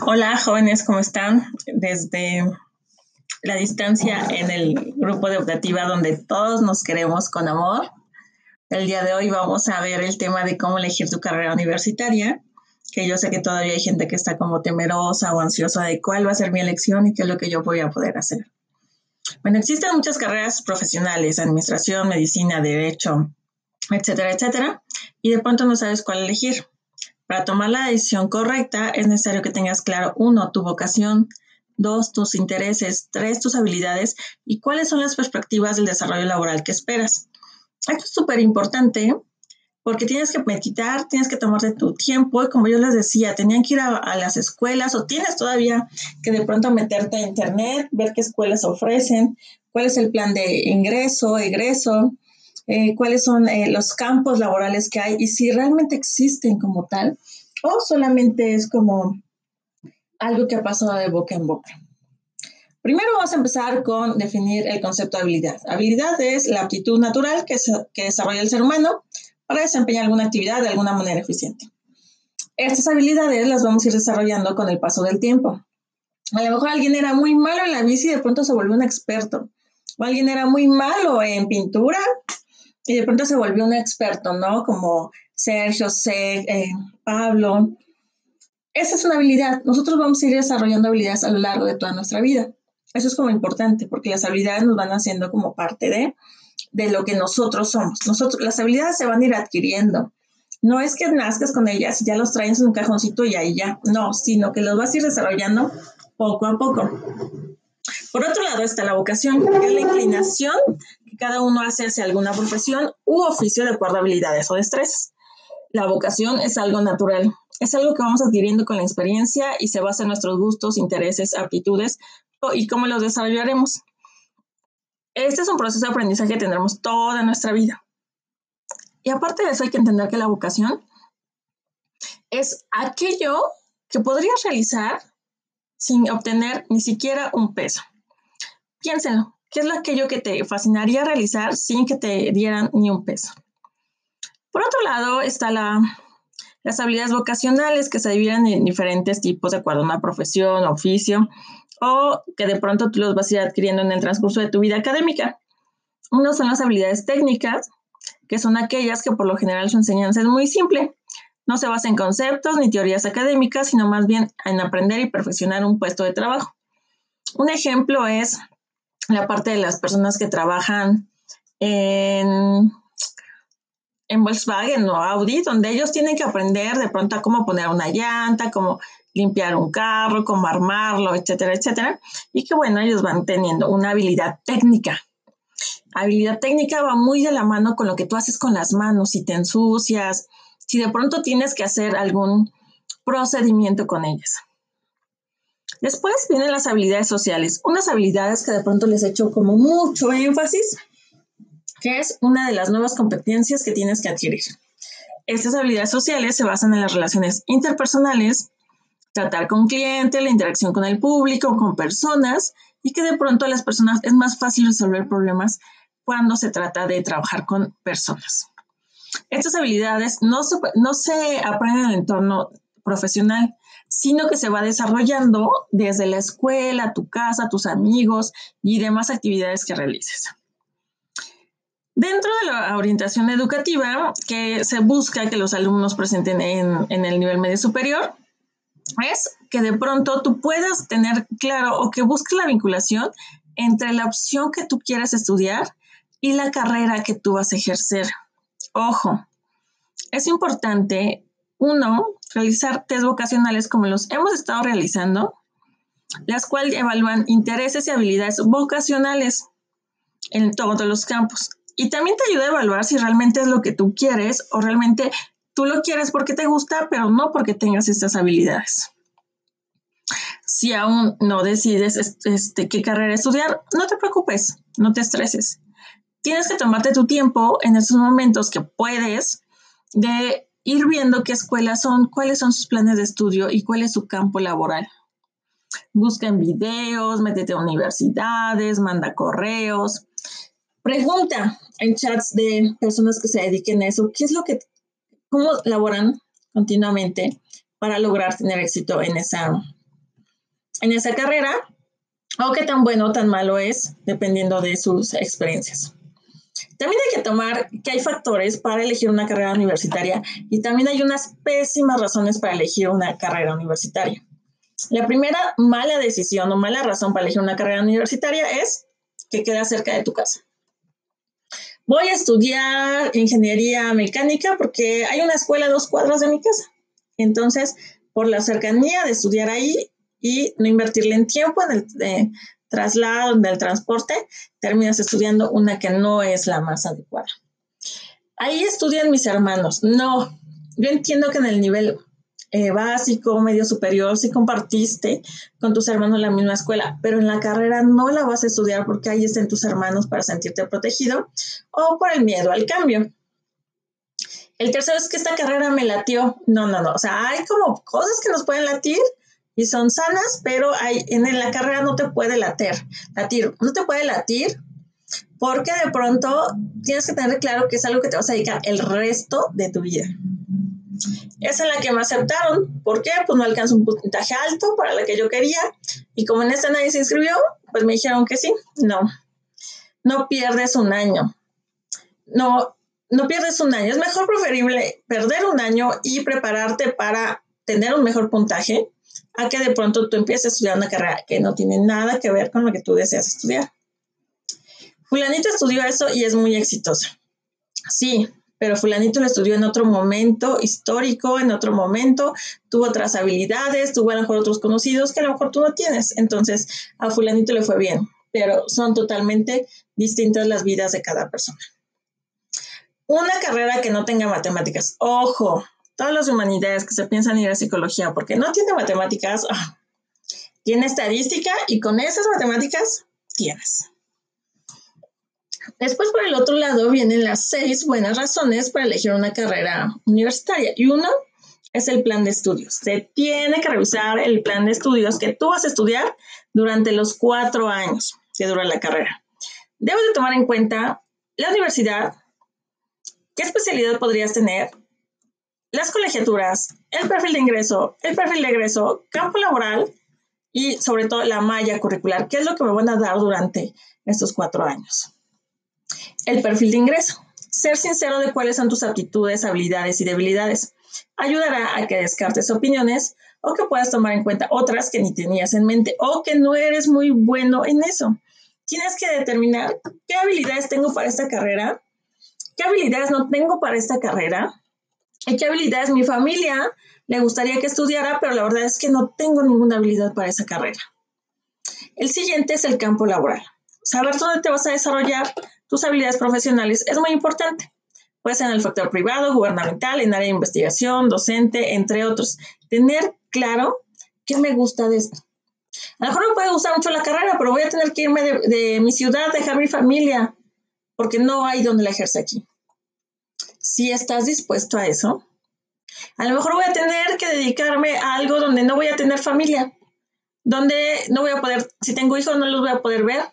Hola jóvenes, ¿cómo están? Desde la distancia en el grupo de optativa donde todos nos queremos con amor. El día de hoy vamos a ver el tema de cómo elegir tu carrera universitaria, que yo sé que todavía hay gente que está como temerosa o ansiosa de cuál va a ser mi elección y qué es lo que yo voy a poder hacer. Bueno, existen muchas carreras profesionales, administración, medicina, derecho, etcétera, etcétera, y de pronto no sabes cuál elegir. Para tomar la decisión correcta es necesario que tengas claro, uno, tu vocación, dos, tus intereses, tres, tus habilidades y cuáles son las perspectivas del desarrollo laboral que esperas. Esto es súper importante porque tienes que meditar, tienes que tomarte tu tiempo y como yo les decía, tenían que ir a, las escuelas o tienes todavía que de pronto meterte a internet, ver qué escuelas ofrecen, cuál es el plan de ingreso, egreso, eh, cuáles son eh, los campos laborales que hay y si realmente existen como tal o solamente es como algo que ha pasado de boca en boca. Primero vamos a empezar con definir el concepto de habilidad. Habilidad es la aptitud natural que, que desarrolla el ser humano para desempeñar alguna actividad de alguna manera eficiente. Estas habilidades las vamos a ir desarrollando con el paso del tiempo. A lo mejor alguien era muy malo en la bici y de pronto se volvió un experto. O alguien era muy malo en pintura y de pronto se volvió un experto, ¿no? Como Sergio, C, eh, Pablo. Esa es una habilidad. Nosotros vamos a ir desarrollando habilidades a lo largo de toda nuestra vida. Eso es como importante porque las habilidades nos van haciendo como parte de, de lo que nosotros somos. Nosotros, las habilidades se van a ir adquiriendo. No es que nazcas con ellas y ya los traes en un cajoncito y ahí ya. No, sino que los vas a ir desarrollando poco a poco. Por otro lado está la vocación, que es la inclinación cada uno hace hacia alguna profesión u oficio de acuerdo a habilidades o destrezas. La vocación es algo natural, es algo que vamos adquiriendo con la experiencia y se basa en nuestros gustos, intereses, aptitudes y cómo los desarrollaremos. Este es un proceso de aprendizaje que tendremos toda nuestra vida. Y aparte de eso hay que entender que la vocación es aquello que podrías realizar sin obtener ni siquiera un peso. Piénsenlo, ¿qué es aquello que te fascinaría realizar sin que te dieran ni un peso? Por otro lado está la, las habilidades vocacionales que se dividen en diferentes tipos de acuerdo a una profesión, oficio o que de pronto tú los vas a ir adquiriendo en el transcurso de tu vida académica. Uno son las habilidades técnicas, que son aquellas que por lo general su enseñanza es muy simple. No se basa en conceptos ni teorías académicas, sino más bien en aprender y perfeccionar un puesto de trabajo. Un ejemplo es la parte de las personas que trabajan en, en Volkswagen o Audi, donde ellos tienen que aprender de pronto a cómo poner una llanta, cómo limpiar un carro, cómo armarlo, etcétera, etcétera. Y que bueno, ellos van teniendo una habilidad técnica. Habilidad técnica va muy de la mano con lo que tú haces con las manos, si te ensucias, si de pronto tienes que hacer algún procedimiento con ellas. Después vienen las habilidades sociales, unas habilidades que de pronto les he hecho como mucho énfasis, que es una de las nuevas competencias que tienes que adquirir. Estas habilidades sociales se basan en las relaciones interpersonales, tratar con clientes, la interacción con el público, con personas, y que de pronto a las personas es más fácil resolver problemas cuando se trata de trabajar con personas. Estas habilidades no se, no se aprenden en el entorno profesional, sino que se va desarrollando desde la escuela, tu casa, tus amigos y demás actividades que realices. Dentro de la orientación educativa, que se busca que los alumnos presenten en, el nivel medio superior, es que de pronto tú puedas tener claro o que busques la vinculación entre la opción que tú quieras estudiar y la carrera que tú vas a ejercer. Ojo, es importante, uno, realizar test vocacionales como los hemos estado realizando, las cuales evalúan intereses y habilidades vocacionales en todos los campos. Y también te ayuda a evaluar si realmente es lo que tú quieres o realmente tú lo quieres porque te gusta, pero no porque tengas estas habilidades. Si aún no decides este, qué carrera estudiar, no te preocupes, no te estreses tienes que tomarte tu tiempo en esos momentos que puedes de ir viendo qué escuelas son, cuáles son sus planes de estudio y cuál es su campo laboral. Busca en videos, métete a universidades, manda correos, pregunta en chats de personas que se dediquen a eso, qué es lo que, cómo laboran continuamente para lograr tener éxito en esa, en esa carrera o qué tan bueno o tan malo es, dependiendo de sus experiencias. También hay que tomar que hay factores para elegir una carrera universitaria y también hay unas pésimas razones para elegir una carrera universitaria. La primera mala decisión o mala razón para elegir una carrera universitaria es que queda cerca de tu casa. Voy a estudiar ingeniería mecánica porque hay una escuela a dos cuadras de mi casa. Entonces, por la cercanía de estudiar ahí y no invertirle en tiempo en el traslado, en el transporte, terminas estudiando una que no es la más adecuada. Ahí estudian mis hermanos. No, yo entiendo que en el nivel eh, básico, medio superior, sí compartiste con tus hermanos la misma escuela, pero en la carrera no la vas a estudiar porque ahí están tus hermanos para sentirte protegido o por el miedo al cambio. El tercero es que esta carrera me latió. No, no, no. O sea, hay como cosas que nos pueden latir y son sanas, pero hay, en la carrera no te puede latir, latir, no te puede latir porque de pronto tienes que tener claro que es algo que te vas a dedicar el resto de tu vida. Es en la que me aceptaron. ¿Por qué? Pues no alcanzo un puntaje alto para la que yo quería. Y como en esta nadie se inscribió, pues me dijeron que sí. No, no pierdes un año. No, no pierdes un año. Es mejor preferible perder un año y prepararte para tener un mejor puntaje a que de pronto tú empieces a estudiar una carrera que no tiene nada que ver con lo que tú deseas estudiar. Fulanito estudió eso y es muy exitoso. Sí, pero fulanito lo estudió en otro momento histórico, en otro momento, tuvo otras habilidades, tuvo a lo mejor otros conocidos que a lo mejor tú no tienes. Entonces, a fulanito le fue bien, pero son totalmente distintas las vidas de cada persona. Una carrera que no tenga matemáticas. Ojo, todas las humanidades que se piensan ir a psicología porque no tiene matemáticas, ah, tiene estadística y con esas matemáticas tienes. Después, por el otro lado, vienen las seis buenas razones para elegir una carrera universitaria. Y uno es el plan de estudios. Se tiene que revisar el plan de estudios que tú vas a estudiar durante los cuatro años que dura la carrera. Debes de tomar en cuenta la universidad, qué especialidad podrías tener, las colegiaturas, el perfil de ingreso, el perfil de egreso, campo laboral y sobre todo la malla curricular, qué es lo que me van a dar durante estos cuatro años. El perfil de ingreso. Ser sincero de cuáles son tus aptitudes, habilidades y debilidades. Ayudará a que descartes opiniones o que puedas tomar en cuenta otras que ni tenías en mente o que no eres muy bueno en eso. Tienes que determinar qué habilidades tengo para esta carrera, qué habilidades no tengo para esta carrera qué habilidades mi familia le gustaría que estudiara, pero la verdad es que no tengo ninguna habilidad para esa carrera. El siguiente es el campo laboral. Saber dónde te vas a desarrollar tus habilidades profesionales es muy importante. Puede ser en el factor privado, gubernamental, en área de investigación, docente, entre otros. Tener claro qué me gusta de esto. A lo mejor me puede gustar mucho la carrera, pero voy a tener que irme de, mi ciudad, dejar mi familia, porque no hay donde la ejerce aquí. Si estás dispuesto a eso, a lo mejor voy a tener que dedicarme a algo donde no voy a tener familia, donde no voy a poder, si tengo hijos no los voy a poder ver,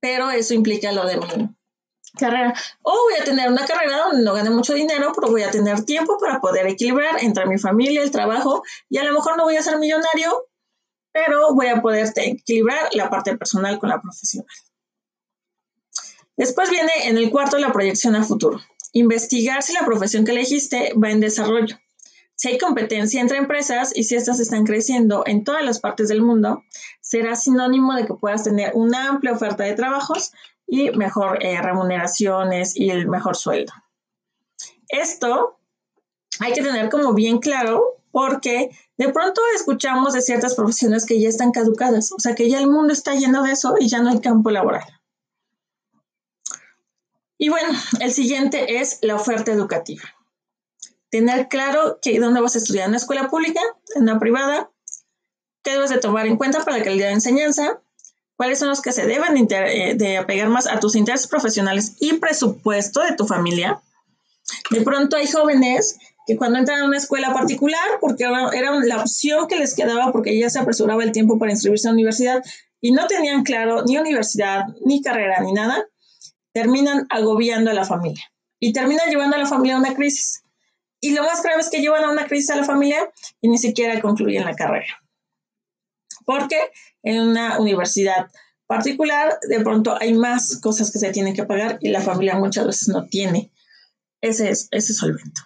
pero eso implica lo de mi carrera. O voy a tener una carrera donde no gane mucho dinero, pero voy a tener tiempo para poder equilibrar entre mi familia, el trabajo, y a lo mejor no voy a ser millonario, pero voy a poder equilibrar la parte personal con la profesional. Después viene en el cuarto la proyección a futuro. Investigar si la profesión que elegiste va en desarrollo. Si hay competencia entre empresas y si estas están creciendo en todas las partes del mundo, será sinónimo de que puedas tener una amplia oferta de trabajos y mejor eh, remuneraciones y el mejor sueldo. Esto hay que tener como bien claro porque de pronto escuchamos de ciertas profesiones que ya están caducadas, o sea que ya el mundo está lleno de eso y ya no hay campo laboral. Y bueno, el siguiente es la oferta educativa. Tener claro que dónde vas a estudiar, en una escuela pública, en una privada, qué debes de tomar en cuenta para la calidad de enseñanza, cuáles son los que se deben eh, de, apegar más a tus intereses profesionales y presupuesto de tu familia. De pronto hay jóvenes que cuando entran a una escuela particular, porque era la opción que les quedaba porque ya se apresuraba el tiempo para inscribirse a la universidad y no tenían claro ni universidad, ni carrera, ni nada, terminan agobiando a la familia y terminan llevando a la familia a una crisis. Y lo más grave es que llevan a una crisis a la familia y ni siquiera concluyen la carrera. porque en una universidad particular de pronto hay más cosas que se tienen que pagar y la familia muchas veces no tiene ese, ese solvento.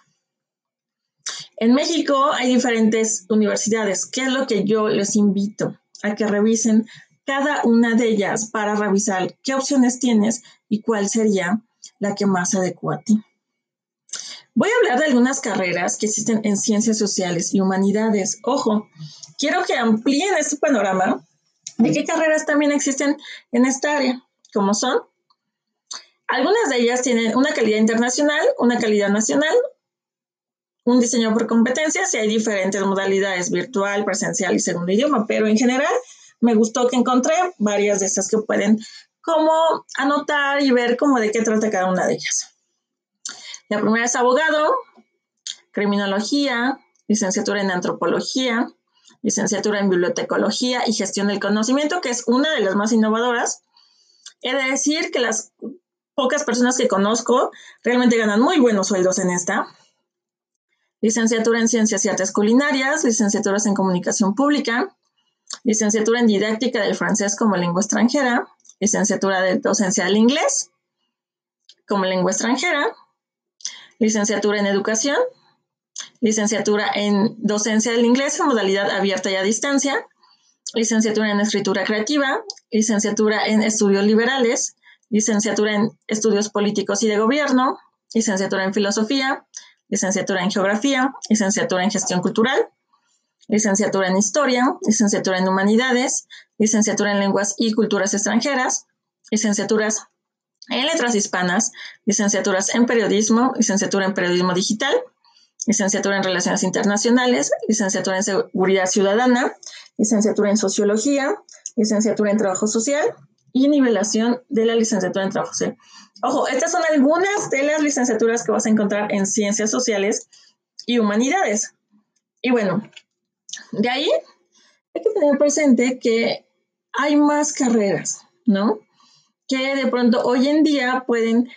En México hay diferentes universidades. ¿Qué es lo que yo les invito a que revisen cada una de ellas para revisar qué opciones tienes y cuál sería la que más adecua a ti? Voy a hablar de algunas carreras que existen en ciencias sociales y humanidades. Ojo, quiero que amplíen este panorama de qué carreras también existen en esta área, como son. Algunas de ellas tienen una calidad internacional, una calidad nacional, un diseño por competencias y hay diferentes modalidades, virtual, presencial y segundo idioma, pero en general me gustó que encontré varias de estas que pueden como anotar y ver cómo de qué trata cada una de ellas. La primera es abogado, criminología, licenciatura en antropología, licenciatura en bibliotecología y gestión del conocimiento, que es una de las más innovadoras. He de decir que las pocas personas que conozco realmente ganan muy buenos sueldos en esta licenciatura en Ciencias y Artes Culinarias, licenciaturas en Comunicación Pública, licenciatura en Didáctica del Francés como lengua extranjera, licenciatura de Docencia del Inglés como lengua extranjera, licenciatura en Educación, licenciatura en Docencia del Inglés en modalidad abierta y a distancia, licenciatura en Escritura Creativa, licenciatura en Estudios Liberales, licenciatura en Estudios Políticos y de Gobierno, licenciatura en Filosofía, licenciatura en Geografía, licenciatura en Gestión Cultural, licenciatura en Historia, licenciatura en Humanidades, licenciatura en Lenguas y Culturas Extranjeras, licenciaturas en Letras Hispanas, licenciaturas en Periodismo, licenciatura en Periodismo Digital, licenciatura en Relaciones Internacionales, licenciatura en Seguridad Ciudadana, licenciatura en Sociología, licenciatura en Trabajo Social y nivelación de la licenciatura en Trabajo Social. Ojo, estas son algunas de las licenciaturas que vas a encontrar en ciencias sociales y humanidades. Y bueno, de ahí hay que tener presente que hay más carreras, ¿no? Que de pronto hoy en día pueden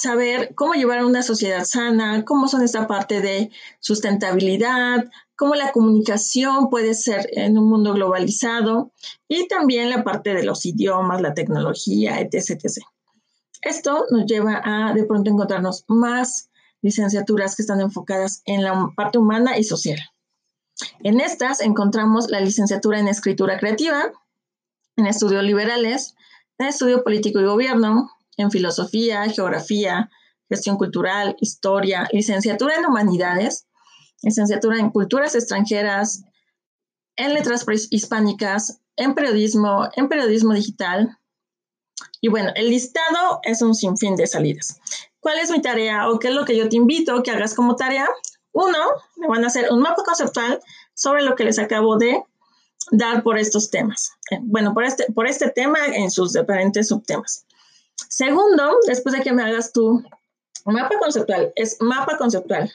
saber cómo llevar a una sociedad sana, cómo son esta parte de sustentabilidad, cómo la comunicación puede ser en un mundo globalizado y también la parte de los idiomas, la tecnología, etc. etc. Esto nos lleva a de pronto encontrarnos más licenciaturas que están enfocadas en la parte humana y social. En estas encontramos la licenciatura en escritura creativa, en estudios liberales, en estudio político y gobierno, en filosofía, geografía, gestión cultural, historia, licenciatura en humanidades, licenciatura en culturas extranjeras, en letras hispánicas, en periodismo, en periodismo digital, y bueno, el listado es un sinfín de salidas. ¿Cuál es mi tarea o qué es lo que yo te invito a que hagas como tarea? Uno, me van a hacer un mapa conceptual sobre lo que les acabo de dar por estos temas. Eh, bueno, por este, por este tema en sus diferentes subtemas. Segundo, después de que me hagas tu mapa conceptual, es mapa conceptual.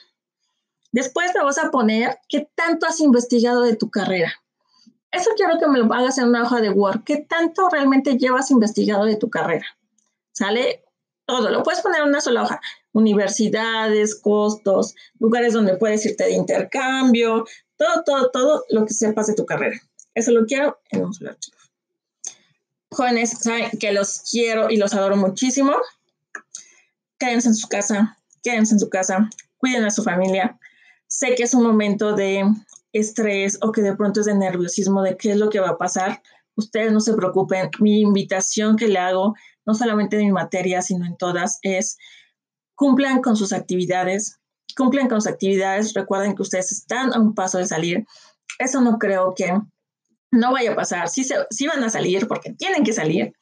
Después me vas a poner qué tanto has investigado de tu carrera. Eso quiero que me lo hagas en una hoja de Word. ¿Qué tanto realmente llevas investigado de tu carrera? ¿Sale? Todo. Lo puedes poner en una sola hoja. Universidades, costos, lugares donde puedes irte de intercambio, todo, todo, todo lo que sepas de tu carrera. Eso lo quiero en un solo archivo. Jóvenes, saben que los quiero y los adoro muchísimo. Quédense en su casa, quédense en su casa, cuiden a su familia. Sé que es un momento de estrés o que de pronto es de nerviosismo de qué es lo que va a pasar, ustedes no se preocupen. Mi invitación que le hago, no solamente en mi materia, sino en todas, es cumplan con sus actividades, cumplan con sus actividades, recuerden que ustedes están a un paso de salir. Eso no creo que no vaya a pasar. Sí, sí van a salir porque tienen que salir,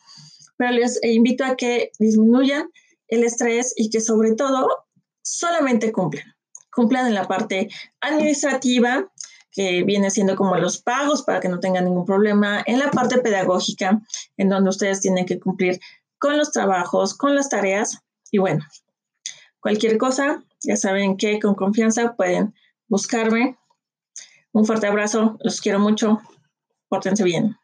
pero les invito a que disminuyan el estrés y que sobre todo solamente cumplan. Cumplan en la parte administrativa, que viene siendo como los pagos para que no tengan ningún problema, en la parte pedagógica, en donde ustedes tienen que cumplir con los trabajos, con las tareas. Y bueno, cualquier cosa, ya saben que con confianza pueden buscarme. Un fuerte abrazo, los quiero mucho, pórtense bien.